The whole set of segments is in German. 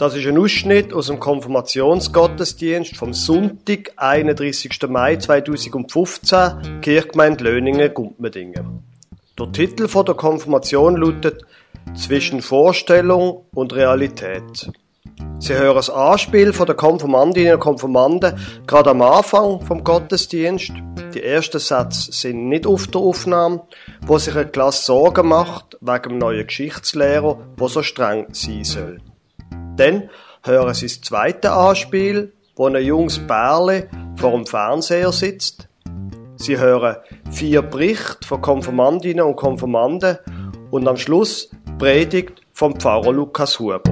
Das ist ein Ausschnitt aus dem Konfirmationsgottesdienst vom Sonntag, 31. Mai 2015, Kirchgemeinde Löningen, Gumpmedingen. Der Titel der Konfirmation lautet Zwischen Vorstellung und Realität. Sie hören das Anspiel von der Konfirmandinnen und Konfirmanden gerade am Anfang vom Gottesdienst. Die ersten Sätze sind nicht auf der Aufnahme, wo sich eine Klasse Sorgen macht wegen dem neuen Geschichtslehrer, wo so streng sein soll. Dann hören Sie das zweite Anspiel, wo ein junges Bärle vor dem Fernseher sitzt. Sie hören vier Berichte von Konfirmandinnen und Konfirmanden und am Schluss Predigt vom Pfarrer Lukas Huber.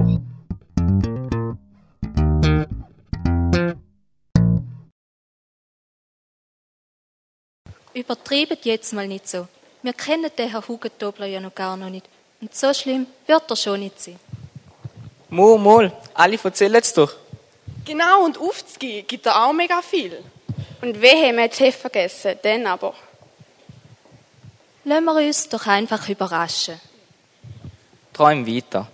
Übertreibet jetzt mal nicht so. Wir kennen den Herrn Hugentobler ja noch gar noch nicht. Und so schlimm wird er schon nicht sein. Mo, mal, alle erzählen es doch. Genau, und aufzugehen gibt er auch mega viel. Und wehe, wir haben vergessen, dann aber. Lassen wir uns doch einfach überraschen. Träum weiter.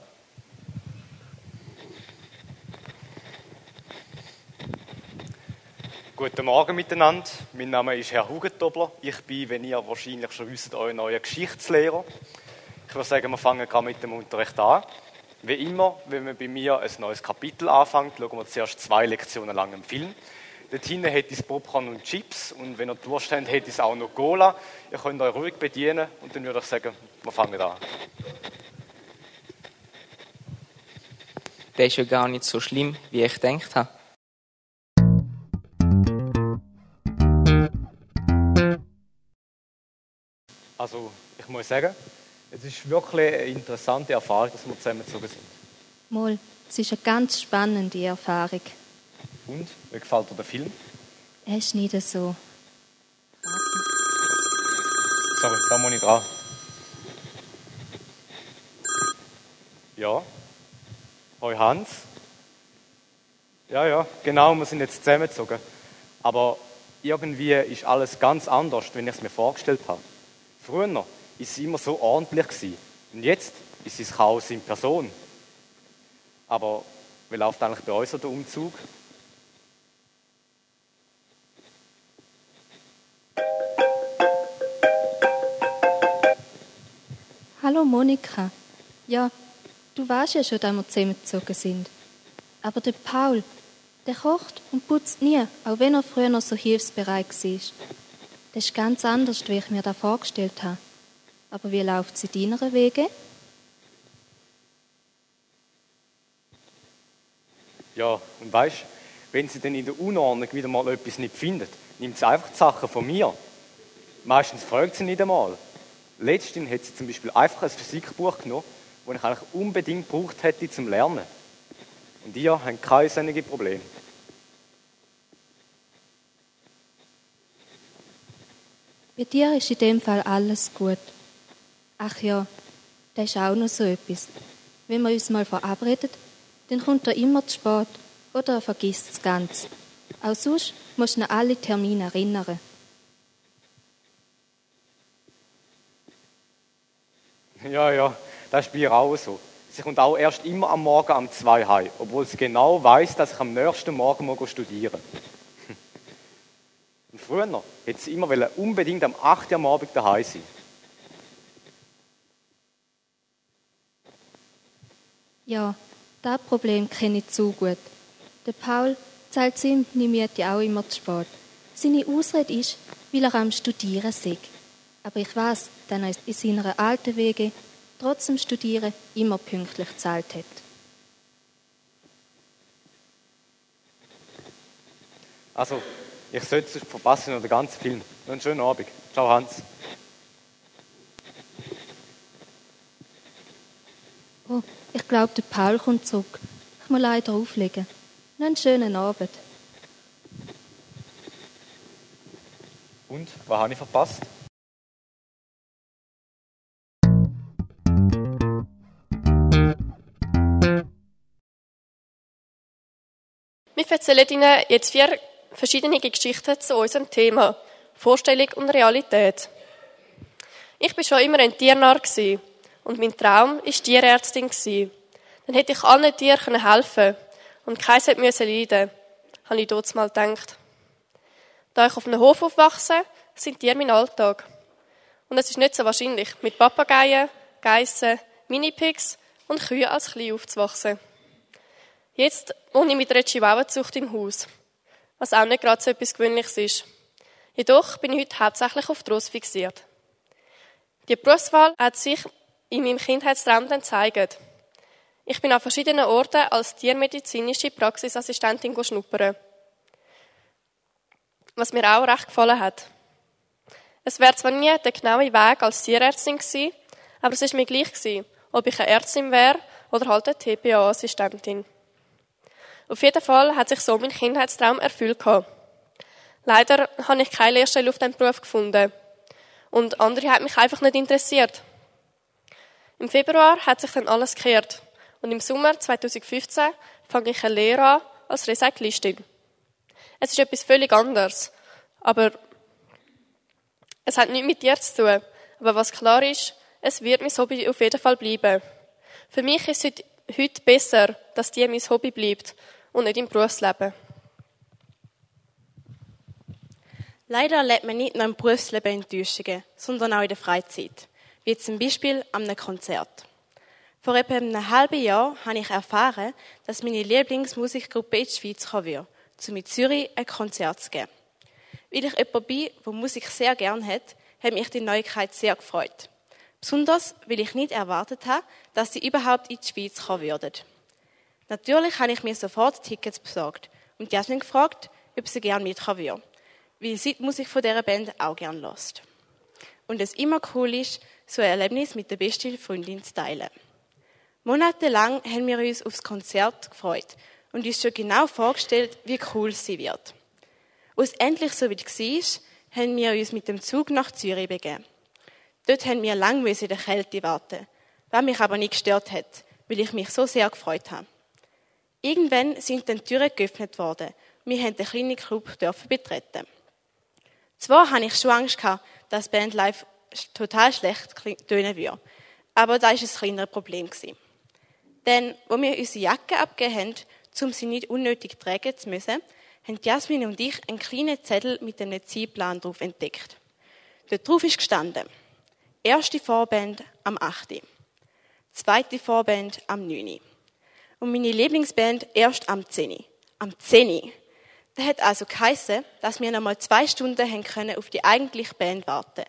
Guten Morgen miteinander. Mein Name ist Herr Hugentobler. Ich bin, wenn ihr wahrscheinlich schon wisst, euer neuer Geschichtslehrer. Ich würde sagen, wir fangen gerade mit dem Unterricht an. Wie immer, wenn man bei mir ein neues Kapitel anfängt, schauen wir zuerst zwei Lektionen lang im Film. Dort hinten hätte es Popcorn und Chips und wenn ihr Durst habt, hätte es auch noch Cola. Ihr könnt euch ruhig bedienen und dann würde ich sagen, wir fangen an. Der ist ja gar nicht so schlimm, wie ich gedacht habe. Also, ich muss sagen, es ist wirklich eine interessante Erfahrung, dass wir zusammengezogen sind. Mal, es ist eine ganz spannende Erfahrung. Und, wie gefällt dir der Film? Er ist nicht so. Sorry, da muss ich dran. Ja. Hoi Hans. Ja, ja, genau, wir sind jetzt zusammengezogen. Aber irgendwie ist alles ganz anders, wenn ich es mir vorgestellt habe. Früher war es immer so ordentlich. Gewesen. Und jetzt ist es Chaos in Person. Aber wie läuft eigentlich bei uns so der Umzug? Hallo Monika. Ja, du weißt ja schon, dass wir zusammengezogen sind. Aber der Paul, der kocht und putzt nie, auch wenn er früher noch so hilfsbereit war. Das ist ganz anders, wie ich mir das vorgestellt habe. Aber wie läuft es in deiner Wege? Ja, und weißt, wenn sie dann in der Unordnung wieder mal etwas nicht findet, nimmt sie einfach die Sachen von mir. Meistens fragt sie nicht einmal. Letztens hat sie zum Beispiel einfach ein Physikbuch genommen, das ich eigentlich unbedingt gebraucht hätte zum Lernen. Und ihr habt keine solche Probleme. Bei dir ist in dem Fall alles gut. Ach ja, das ist auch noch so etwas. Wenn wir uns mal verabreden, dann kommt er immer zu spät oder er vergisst es ganz. Auch sonst musst du an alle Termine erinnern. Ja, ja, das ist bei ihr auch so. Sie kommt auch erst immer am Morgen um zwei heim, obwohl sie genau weiß, dass ich am nächsten Morgen mal studieren Und früher hätte sie immer unbedingt am 8. Uhr am Abend daheim sein. Ja, das Problem kenne ich zu gut. Der Paul zahlt seine Miete auch immer zu spät. Seine Ausrede ist, weil er am Studieren ist. Aber ich weiß, dass er in seiner alten Wege trotzdem Studieren immer pünktlich gezahlt hat. Also, ich sollte es verpassen noch den ganzen Film. Einen schönen Abend. Ciao, Hans. Oh, ich glaube, der Paul kommt zurück. Ich muss leider auflegen. Noch einen schönen Abend. Und, was habe ich verpasst? Wir erzählen Ihnen jetzt vier verschiedene Geschichten zu unserem Thema Vorstellung und Realität. Ich bin schon immer ein Tiernarr und mein Traum ist Tierärztin Dann hätte ich allen Tieren helfen können und keins hätte müssen leiden, habe ich dort mal gedacht. Da ich auf einem Hof aufwachse, sind Tiere mein Alltag. Und es ist nicht so wahrscheinlich, mit Papageien, Geissen, Minipigs und Kühen als Klein aufzuwachsen. Jetzt wohne ich mit einer Chihuahua-Zucht im Haus, was auch nicht gerade so etwas Gewöhnliches ist. Jedoch bin ich heute hauptsächlich auf Trost fixiert. Die Berufswahl hat sich in meinem Kindheitstraum dann gezeigt. Ich bin an verschiedenen Orten als tiermedizinische Praxisassistentin schnuppern. Was mir auch recht gefallen hat. Es wäre zwar nie der genaue Weg als Tierärztin gewesen, aber es ist mir gleich gewesen, ob ich eine Ärztin wäre oder halt eine TPA-Assistentin. Auf jeden Fall hat sich so mein Kindheitstraum erfüllt gehabt. Leider habe ich keine Lehrstelle auf diesem Beruf gefunden. Und andere hat mich einfach nicht interessiert. Im Februar hat sich dann alles gekehrt. Und im Sommer 2015 fange ich eine Lehre an als Recyclistin. Es ist etwas völlig anderes. Aber es hat nichts mit dir zu tun. Aber was klar ist, es wird mein Hobby auf jeden Fall bleiben. Für mich ist es heute besser, dass dir mein Hobby bleibt und nicht im Berufsleben. Leider erlebt man nicht nur im Berufsleben Enttäuschungen, sondern auch in der Freizeit, wie zum Beispiel an einem Konzert. Vor etwa einem halben Jahr habe ich erfahren, dass meine Lieblingsmusikgruppe in die Schweiz kommen wird, um in Zürich ein Konzert zu geben. Weil ich jemand bin, der Musik sehr gern hat, hat mich die Neuigkeit sehr gefreut. Besonders, weil ich nicht erwartet habe, dass sie überhaupt in die Schweiz kommen würden. Natürlich habe ich mir sofort Tickets besorgt und Jasmin gefragt, ob sie gerne mitkommen würde weil sie die Musik von dieser Band auch gerne lässt. Und es immer cool ist, so ein Erlebnis mit der besten Freundin zu teilen. Monatelang haben wir uns aufs Konzert gefreut und uns schon genau vorgestellt, wie cool sie wird. Als es endlich so weit war, haben wir uns mit dem Zug nach Zürich begeben. Dort haben wir lange in der Kälte warten, was mich aber nicht gestört hat, weil ich mich so sehr gefreut habe. Irgendwann sind dann die Türen geöffnet worden. Wir haben den kleinen Club betreten. Zwar hatte ich schon Angst gehabt, dass Band live total schlecht tönen würde. Aber da war ein kleineres Problem. Denn, wo wir unsere Jacke abgegeben haben, um sie nicht unnötig tragen zu müssen, haben Jasmin und ich einen kleinen Zettel mit einem Zielplan drauf entdeckt. Dort drauf ist gestanden. Erste Vorband am 8. Zweite Vorband am 9. Und meine Lieblingsband erst am 10. Am 10. Das hat also geheissen, dass wir noch mal zwei Stunden haben können auf die eigentliche Band warten,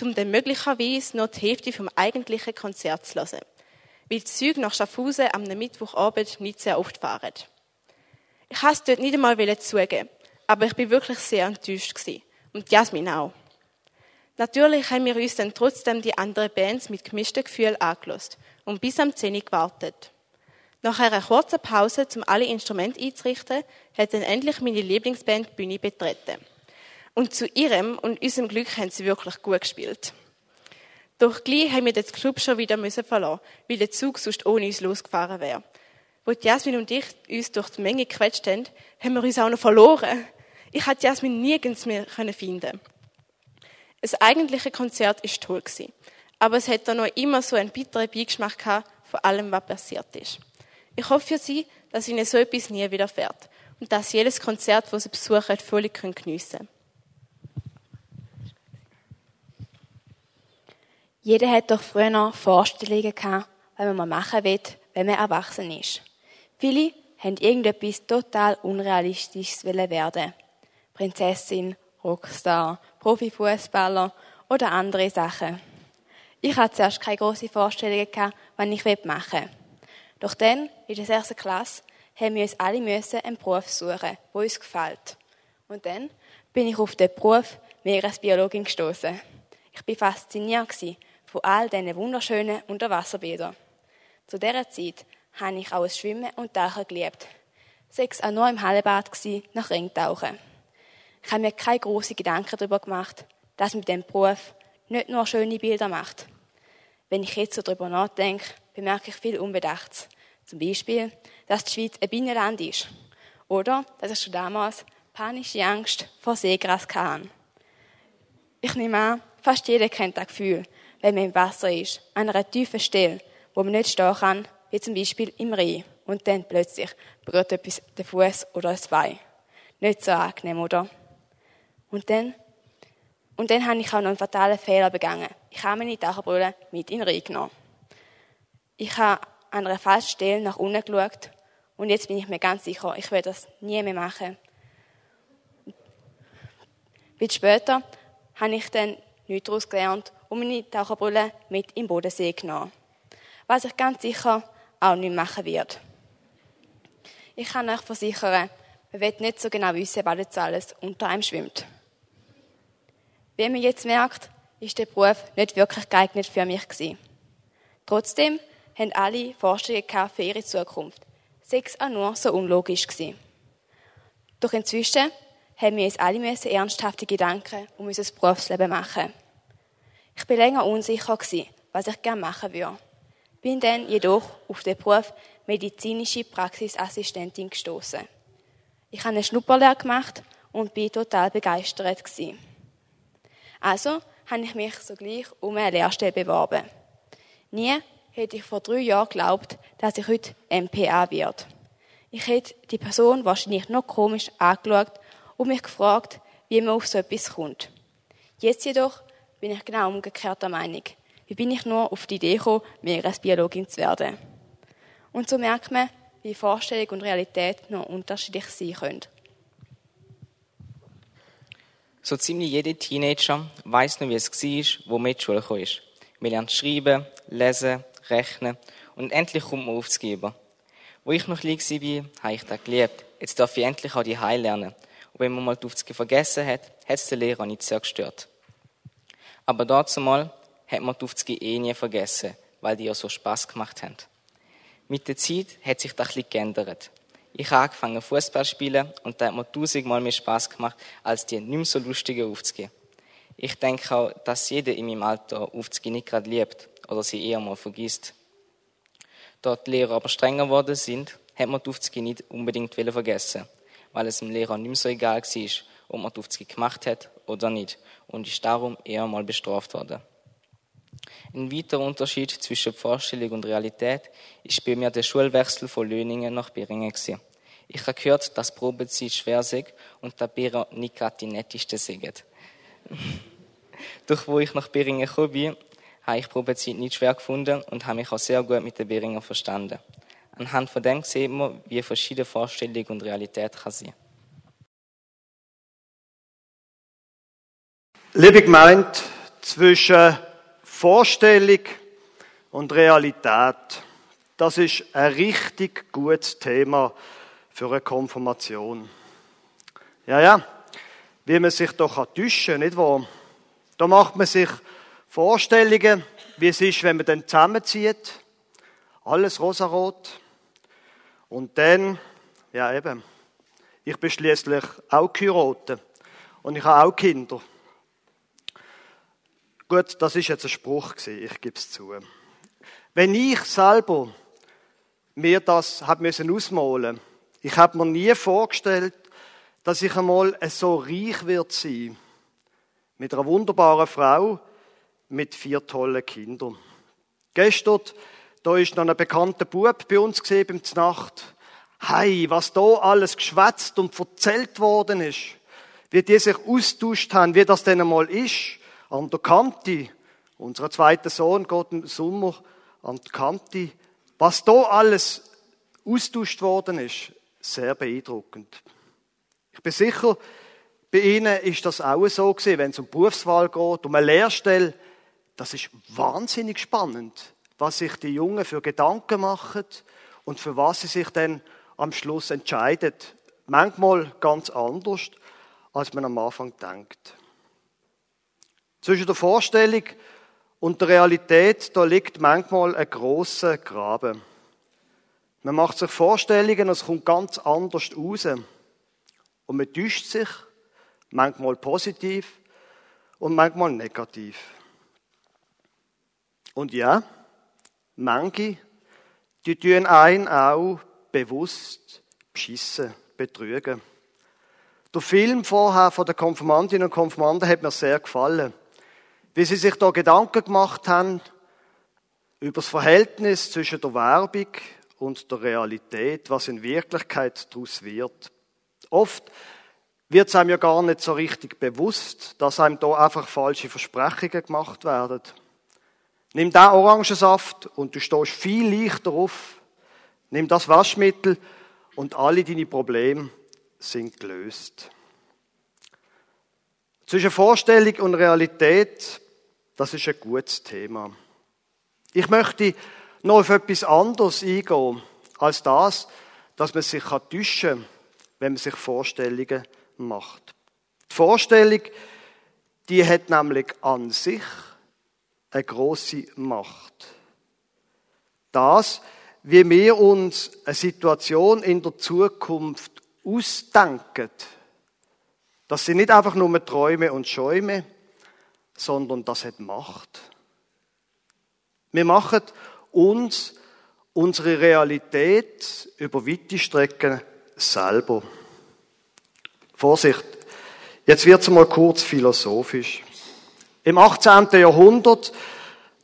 um dann möglicherweise noch die Hälfte vom eigentlichen Konzert zu hören. Weil die Züge nach Schaffhausen am Mittwochabend nicht sehr oft fahren. Ich es dort nicht einmal zugeben, aber ich bin wirklich sehr enttäuscht gewesen. Und Jasmin auch. Natürlich haben wir uns dann trotzdem die anderen Bands mit gemischten Gefühlen angelost und bis am 10 gewartet. Nach einer kurzen Pause, um alle Instrumente einzurichten, hat dann endlich meine Lieblingsband die Bühne betreten. Und zu ihrem und unserem Glück haben sie wirklich gut gespielt. Doch gleich haben wir den Club schon wieder müssen verlassen, weil der Zug sonst ohne uns losgefahren wäre. Wo Jasmin und ich uns durch die Menge gequetscht haben, haben wir uns auch noch verloren. Ich konnte Jasmin nirgends mehr finden. Das eigentliche Konzert war toll. Aber es hat da noch immer so einen bitteren Beigeschmack gehabt, von allem, was passiert ist. Ich hoffe für Sie, dass Ihnen so etwas nie widerfährt und dass Sie jedes Konzert, das Sie besuchen, völlig geniessen können. Jeder hat doch früher Vorstellungen gehabt, was man machen will, wenn man erwachsen ist. Viele haben irgendetwas total Unrealistisches werden. Prinzessin, Rockstar, Profifußballer oder andere Sachen. Ich hatte zuerst keine grossen Vorstellungen gehabt, was ich machen will. Doch dann, in der sechsten Klasse, haben wir uns alle müssen einen Beruf suchen, der uns gefällt. Und dann bin ich auf den Beruf Meeresbiologin gestoßen. Ich war fasziniert von all diesen wunderschönen Unterwasserbildern. Zu dieser Zeit habe ich auch das Schwimmen und Tauchen geliebt. Sechs auch nur im Hallebad nach Ringtauchen. Ich habe mir keine großen Gedanken darüber gemacht, dass mit dem Beruf nicht nur schöne Bilder macht. Wenn ich jetzt so darüber nachdenke, bemerke ich viel Unbedachts. Zum Beispiel, dass die Schweiz ein Binnenland ist. Oder, dass ich schon damals panische Angst vor Seegras hatte. Ich nehme an, fast jeder kennt das Gefühl, wenn man im Wasser ist, an einer tiefen Stelle, wo man nicht stehen kann, wie zum Beispiel im Rhein. Und dann plötzlich berührt etwas den Fuß oder das Bein. Nicht so angenehm, oder? Und dann, und dann habe ich auch noch einen fatalen Fehler begangen. Ich habe meine Taucherbrille mit in den Rhein genommen. Ich habe an einer falschen Stelle nach unten geschaut und jetzt bin ich mir ganz sicher, ich werde das nie mehr machen. Ein später habe ich dann nichts daraus gelernt und meine Taucherbrille mit im Bodensee genommen. Was ich ganz sicher auch nicht machen werde. Ich kann euch versichern, man wird nicht so genau wissen, was jetzt alles unter einem schwimmt. Wie man jetzt merkt, ist der Beruf nicht wirklich geeignet für mich gewesen. Trotzdem haben alle Vorstellungen für ihre Zukunft. Sechs auch nur so unlogisch gewesen. Doch inzwischen haben wir uns alle ernsthafte Gedanken um unser Berufsleben machen. Ich bin länger unsicher was ich gerne machen würde. Bin dann jedoch auf den Beruf medizinische Praxisassistentin gestoßen. Ich habe eine Schnupperlehre gemacht und bin total begeistert. Also habe ich mich sogleich um eine Lehrstelle beworben. Nie hätte ich vor drei Jahren geglaubt, dass ich heute MPA werde. Ich hätte die Person wahrscheinlich noch komisch angeschaut und mich gefragt, wie man auf so etwas kommt. Jetzt jedoch bin ich genau umgekehrter Meinung. Wie bin ich nur auf die Idee gekommen, Meeresbiologin zu werden? Und so merkt man, wie Vorstellung und Realität noch unterschiedlich sein können. So ziemlich jeder Teenager weiß noch, wie es war, wo man in die Schule kam. Man lernt schreiben, lesen, rechnen und endlich kommt man aufs Geben. Wo ich noch klein war, habe ich das geliebt. Jetzt darf ich endlich auch die Heil lernen. Und wenn man mal die Aufzüge vergessen hat, hat es den Lehrer nicht sehr gestört. Aber dazu mal hat man die Aufzüge eh nie vergessen, weil die ja so Spaß gemacht haben. Mit der Zeit hat sich das ein bisschen geändert. Ich habe angefangen Fußball zu spielen und da hat mir tausendmal mehr Spaß gemacht, als die nicht mehr so lustigen Aufzüge. Ich denke auch, dass jeder in meinem Alter Aufzüge nicht gerade liebt oder sie eher mal vergisst. Da die Lehrer aber strenger geworden sind, hat man die Aufzüge nicht unbedingt vergessen, weil es dem Lehrer nicht mehr so egal war, ob man die Aufzüge gemacht hat oder nicht und ist darum eher mal bestraft worden. Ein weiterer Unterschied zwischen Vorstellung und Realität ist bei mir der Schulwechsel von Löningen nach Beringen gewesen. Ich habe gehört, dass Probezeit schwer sei und dass Beringen nicht gerade die netteste sind. Doch wo ich nach Beringen gekommen bin, habe ich Probezeit nicht schwer gefunden und habe mich auch sehr gut mit den Beringer verstanden. Anhand von dem sieht man, wie verschiedene Vorstellung und Realität kann sein. Liebe Gemeinde, zwischen Vorstellung und Realität, das ist ein richtig gutes Thema für eine Konfirmation. Ja, ja, wie man sich doch täuschen kann, nicht wahr? Da macht man sich Vorstellungen, wie es ist, wenn man dann zusammenzieht. Alles rosarot. Und dann, ja eben, ich bin schließlich auch geheiratet. Und ich habe auch Kinder. Gut, das ist jetzt ein Spruch gewesen, ich gebe es zu. Wenn ich selber mir das habe müssen ausmalen, ich habe mir nie vorgestellt, dass ich einmal so reich wird sein mit einer wunderbaren Frau mit vier tollen Kindern. Gestern da ist noch ein bekannter Bub bei uns gesehen beim Znacht. Hey, was da alles geschwätzt und erzählt worden ist, wie die sich austauscht haben, wie das denn einmal ist an der Kante. Unser zweiter Sohn geht im Sommer an der Kante. Was da alles austauscht worden ist, sehr beeindruckend. Ich bin sicher, bei Ihnen ist das auch so gewesen, wenn es um Berufswahl geht, um eine Lehrstelle. Das ist wahnsinnig spannend, was sich die Jungen für Gedanken machen und für was sie sich dann am Schluss entscheiden. Manchmal ganz anders, als man am Anfang denkt. Zwischen der Vorstellung und der Realität, da liegt manchmal ein großer Graben. Man macht sich Vorstellungen, es kommt ganz anders raus. Und man täuscht sich, manchmal positiv und manchmal negativ. Und ja, manche, die tun einen auch bewusst beschissen, betrügen. Der Film vorher von den Konfirmandinnen und Konfirmanden hat mir sehr gefallen wie sie sich da Gedanken gemacht haben, über das Verhältnis zwischen der Werbung und der Realität, was in Wirklichkeit daraus wird. Oft wird es einem ja gar nicht so richtig bewusst, dass einem da einfach falsche Versprechungen gemacht werden. Nimm da Orangensaft und du stehst viel leichter auf. Nimm das Waschmittel und alle deine Probleme sind gelöst. Zwischen Vorstellung und Realität, das ist ein gutes Thema. Ich möchte noch auf etwas anderes eingehen, als das, dass man sich täuschen kann, wenn man sich Vorstellungen macht. Die Vorstellung, die hat nämlich an sich eine große Macht. Das, wie wir uns eine Situation in der Zukunft ausdenken, das sind nicht einfach nur Träume und Schäume, sondern das hat Macht. Wir machen uns unsere Realität über weite Strecken selber. Vorsicht, jetzt wird's mal kurz philosophisch. Im 18. Jahrhundert,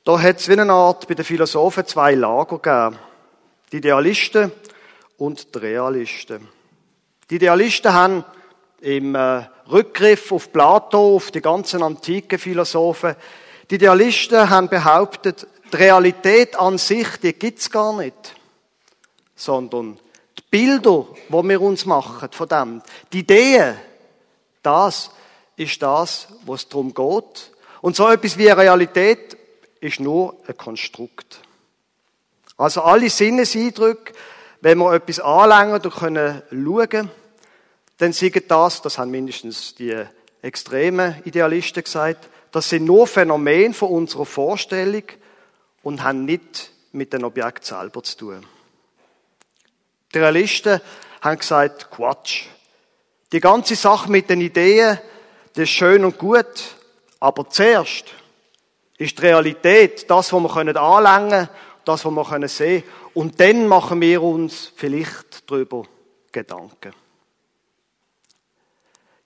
da hat es wie eine Art bei den Philosophen zwei Lager gegeben. Die Idealisten und die Realisten. Die Idealisten haben im äh, Rückgriff auf Plato, auf die ganzen antiken Philosophen, die Idealisten haben behauptet, die Realität an sich, die gibt's gar nicht. Sondern die Bilder, die wir uns machen von dem, die Ideen, das ist das, was darum geht. Und so etwas wie eine Realität ist nur ein Konstrukt. Also alle Sinneseindrücke, wenn wir etwas anlängen oder können schauen, dann sagen das, das haben mindestens die extremen Idealisten gesagt, das sind nur Phänomene von unserer Vorstellung und haben nicht mit dem Objekt selber zu tun. Die Realisten haben gesagt, Quatsch. Die ganze Sache mit den Ideen, das ist schön und gut, aber zuerst ist die Realität das, was wir anlängen können, das, was wir sehen können. Und dann machen wir uns vielleicht darüber Gedanken.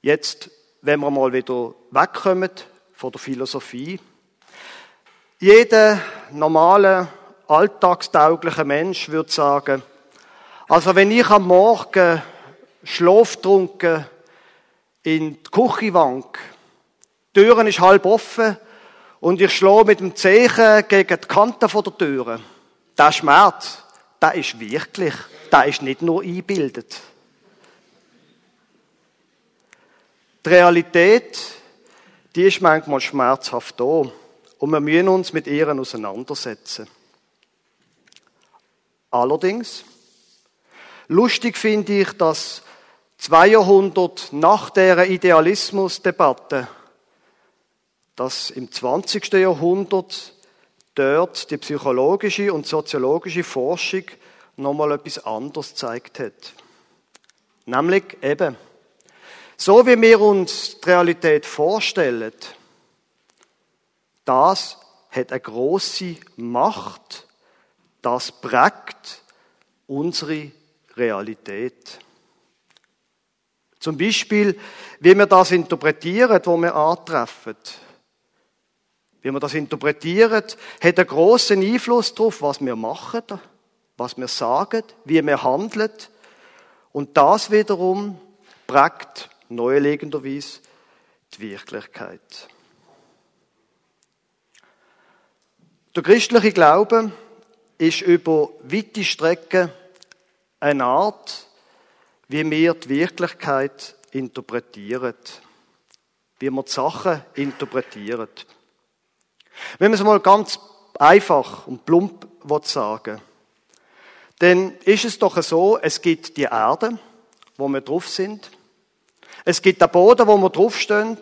Jetzt, wenn wir mal wieder wegkommen von der Philosophie. Jeder normale, alltagstaugliche Mensch würde sagen, also wenn ich am Morgen schlaftrunken in die Küche wank, die Türen ist halb offen und ich schlage mit dem Zeichen gegen die Kante der Türe, der Schmerz, der ist wirklich, der ist nicht nur eingebildet. Die Realität, die ist manchmal schmerzhaft da und wir müssen uns mit ihr auseinandersetzen. Allerdings, lustig finde ich, dass zwei Jahrhundert nach der Idealismusdebatte, dass im 20. Jahrhundert dort die psychologische und soziologische Forschung nochmal etwas anderes gezeigt hat. Nämlich eben, so wie wir uns die Realität vorstellen, das hat eine große Macht, das prägt unsere Realität. Zum Beispiel, wie wir das interpretieren, wo wir antreffen. Wie wir das interpretieren, hat einen großen Einfluss darauf, was wir machen, was wir sagen, wie wir handeln. Und das wiederum prägt neulegenderweise die Wirklichkeit. Der christliche Glaube ist über weite Strecken eine Art, wie wir die Wirklichkeit interpretieren. Wie wir die Sachen interpretieren. Wenn man es mal ganz einfach und plump sagen dann ist es doch so, es gibt die Erde, wo wir drauf sind. Es gibt den Boden, wo wir draufstehen.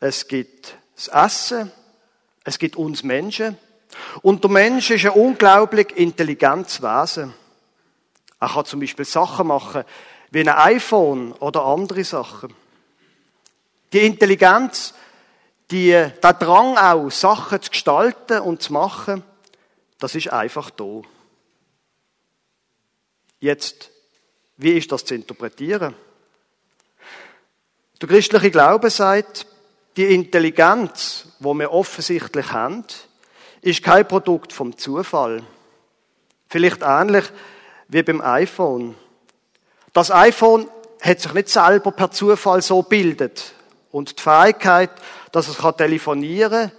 Es gibt das Essen. Es gibt uns Menschen. Und der Mensch ist ein unglaublich intelligentes Wesen. Er kann zum Beispiel Sachen machen, wie ein iPhone oder andere Sachen. Die Intelligenz, die, der Drang auch, Sachen zu gestalten und zu machen, das ist einfach da. Jetzt, wie ist das zu interpretieren? Der christliche Glaube sagt, die Intelligenz, wo wir offensichtlich haben, ist kein Produkt vom Zufall. Vielleicht ähnlich wie beim iPhone. Das iPhone hat sich nicht selber per Zufall so bildet. Und die Fähigkeit, dass es telefonieren kann,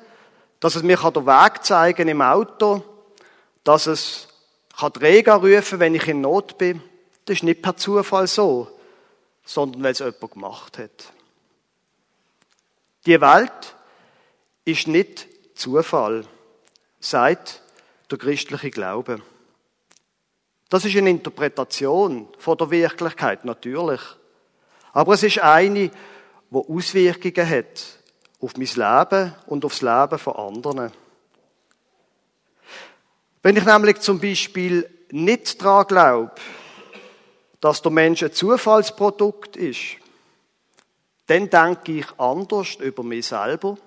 dass es mir den Weg zeigen im Auto, dass es die Rega rufen wenn ich in Not bin, das ist nicht per Zufall so, sondern weil es jemand gemacht hat. Die Welt ist nicht Zufall, sagt der christliche Glaube. Das ist eine Interpretation von der Wirklichkeit, natürlich. Aber es ist eine, die Auswirkungen hat auf mein Leben und aufs Leben von anderen. Wenn ich nämlich zum Beispiel nicht daran glaube, dass der Mensch ein Zufallsprodukt ist, dann denke ich anders über mich selber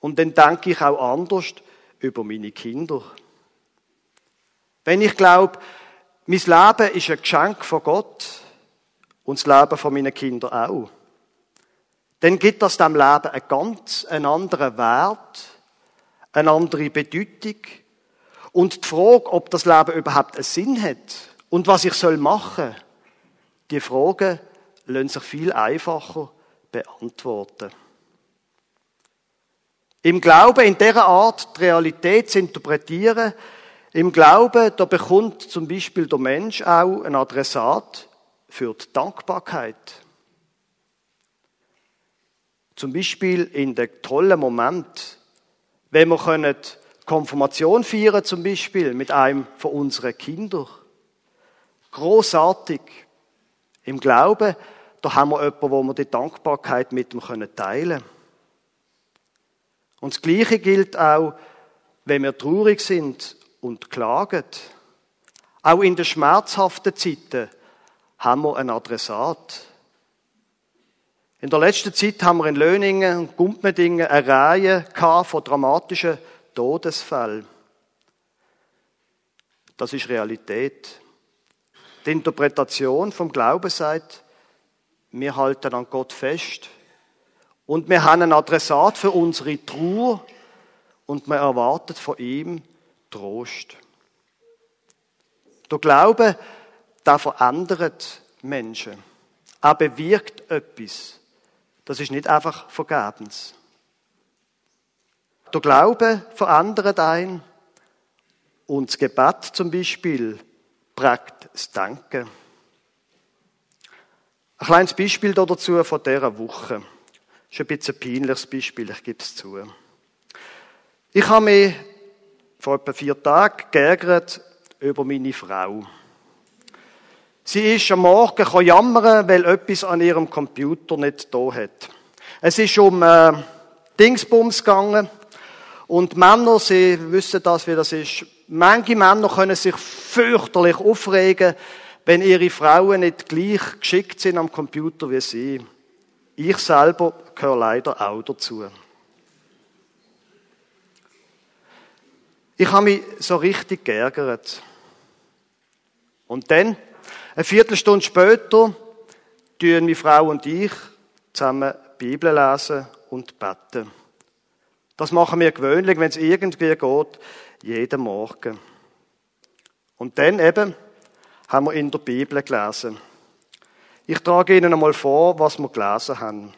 und dann denke ich auch anders über meine Kinder. Wenn ich glaube, mein Leben ist ein Geschenk von Gott und das Leben von meinen Kindern auch, dann gibt das dem Leben einen ganz einen anderen Wert, eine andere Bedeutung und die Frage, ob das Leben überhaupt einen Sinn hat und was ich soll machen, die Fragen lassen sich viel einfacher beantworten. Im Glauben in dieser Art die Realität zu interpretieren, im Glauben, da bekommt zum Beispiel der Mensch auch ein Adressat für die Dankbarkeit. Zum Beispiel in den tollen Moment, wenn wir können Konfirmation feiern zum Beispiel mit einem von unseren Kindern. Großartig. Im Glauben, da haben wir jemanden, wo wir die Dankbarkeit mit ihm teilen können. Und das Gleiche gilt auch, wenn wir traurig sind und klagen. Auch in den schmerzhaften Zeiten haben wir ein Adressat. In der letzten Zeit haben wir in Löningen und Gumpmedingen eine Reihe von dramatischen Todesfällen. Das ist Realität. Die Interpretation vom Glauben sagt, wir halten an Gott fest und wir haben ein Adressat für unsere Trauer und wir erwarten von ihm Trost. Der Glaube, der verändert Menschen. Er bewirkt etwas. Das ist nicht einfach vergebens. Der Glaube verändert ein und das Gebet zum Beispiel prägt das Denken. Ein kleines Beispiel dazu von dieser Woche. Das ist ein bisschen ein peinliches Beispiel, ich gebe es zu. Ich habe mich vor etwa vier Tagen geärgert über meine Frau. Sie ist am Morgen jammern, weil etwas an ihrem Computer nicht da hat. Es ist um äh, Dingsbums gegangen und Männer, sie wissen das, wie das ist. Manche Männer können sich fürchterlich aufregen, wenn ihre Frauen nicht gleich geschickt sind am Computer wie sie. Ich selber gehöre leider auch dazu. Ich habe mich so richtig geärgert. Und dann, eine Viertelstunde später, tun meine Frau und ich zusammen Bibel lesen und beten. Das machen wir gewöhnlich, wenn es irgendwie geht, jeden Morgen. Und dann eben haben wir in der Bibel gelesen. Ich trage Ihnen einmal vor, was wir gelesen haben.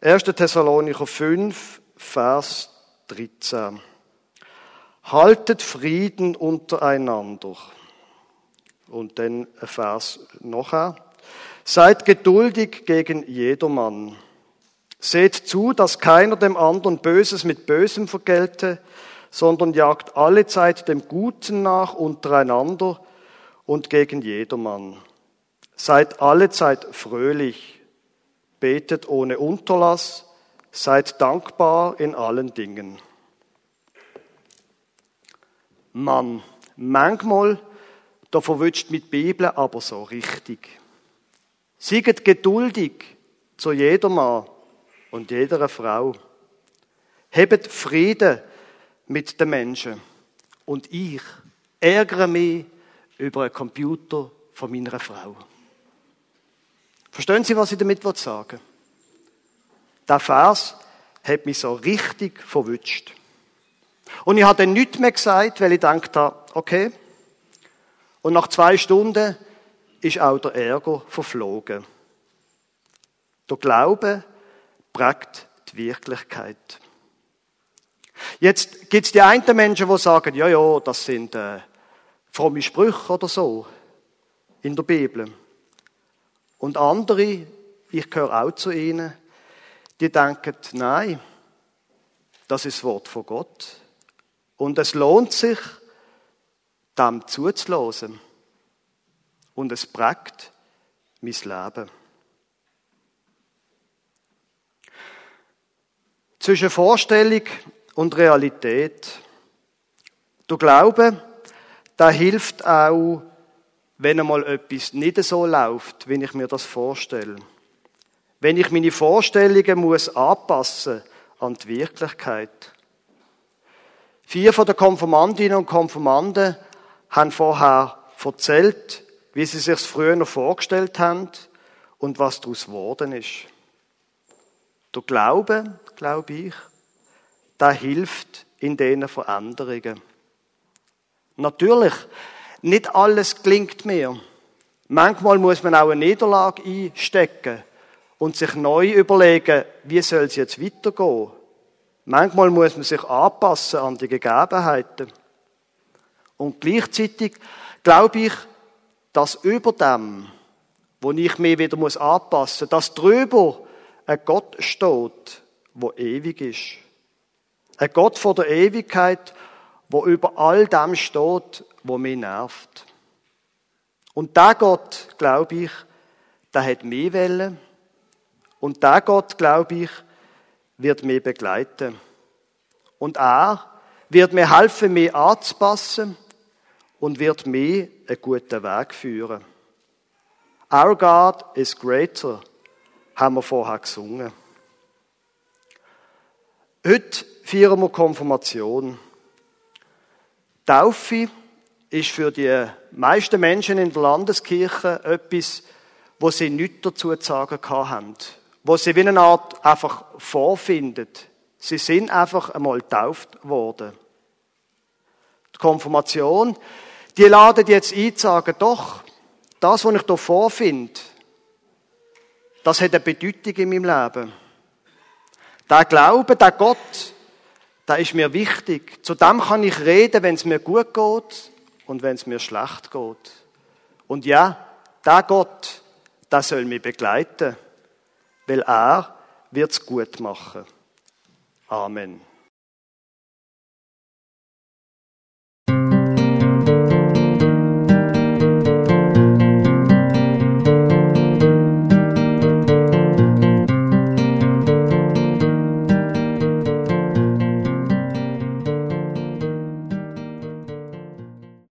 1. Thessalonicher 5, Vers 13. Haltet Frieden untereinander. Und dann ein Vers noch. Seid geduldig gegen jedermann. Seht zu, dass keiner dem anderen Böses mit Bösem vergelte, sondern jagt alle Zeit dem Guten nach untereinander und gegen jedermann. Seid alle Zeit fröhlich, betet ohne Unterlass, seid dankbar in allen Dingen. Mann, manchmal, da verwünscht mit Bibel aber so richtig. Sieget geduldig zu jedermann und jeder Frau. Hebet Frieden mit den Menschen. Und ich ärgere mich über einen Computer von meiner Frau. Verstehen Sie, was ich damit sagen will? Der Vers hat mich so richtig verwünscht. Und ich habe dann nichts mehr gesagt, weil ich dachte, okay. Und nach zwei Stunden ist auch der Ärger verflogen. Der Glaube prägt die Wirklichkeit. Jetzt gibt es die einen Menschen, die sagen, ja, ja, das sind äh, fromme Sprüche oder so in der Bibel. Und andere, ich gehöre auch zu ihnen, die denken, nein, das ist das Wort von Gott. Und es lohnt sich, dem zuzulassen. Und es prägt mein Leben. Zwischen Vorstellung und Realität. Du Glaube, da hilft auch, wenn einmal etwas nicht so läuft, wie ich mir das vorstelle. Wenn ich meine Vorstellungen muss anpassen an die Wirklichkeit. Vier von den Konformantinnen und Konformanden haben vorher erzählt, wie sie sich früher noch vorgestellt haben und was daraus geworden ist. Der Glaube, glaube ich, da hilft in diesen Veränderungen. Natürlich, nicht alles klingt mir. Manchmal muss man auch eine Niederlage einstecken und sich neu überlegen, wie soll es jetzt weitergehen. Manchmal muss man sich anpassen an die Gegebenheiten. Und gleichzeitig glaube ich, dass über dem, wo ich mich wieder anpassen muss, dass drüber ein Gott steht, wo ewig ist. Ein Gott vor der Ewigkeit, wo über all dem steht, wo mich nervt. Und der Gott, glaube ich, der hat mich Wellen. Und der Gott, glaube ich, wird mich begleiten. Und er wird mir helfen, mich anzupassen und wird mich einen guten Weg führen. Our God is greater, haben wir vorher gesungen. Heute feiern wir Konfirmation. Taufe ist für die meisten Menschen in der Landeskirche etwas, wo sie nichts dazu zu sagen haben. Wo sie wie eine Art einfach vorfinden. Sie sind einfach einmal getauft worden. Die Konfirmation, die laden jetzt ein sagen, doch, das, was ich hier vorfinde, das hat eine Bedeutung in meinem Leben. Der Glaube, der Gott, der ist mir wichtig. Zu dem kann ich reden, wenn es mir gut geht und wenn es mir schlecht geht. Und ja, der Gott, der soll mich begleiten, weil er wird's gut machen. Amen.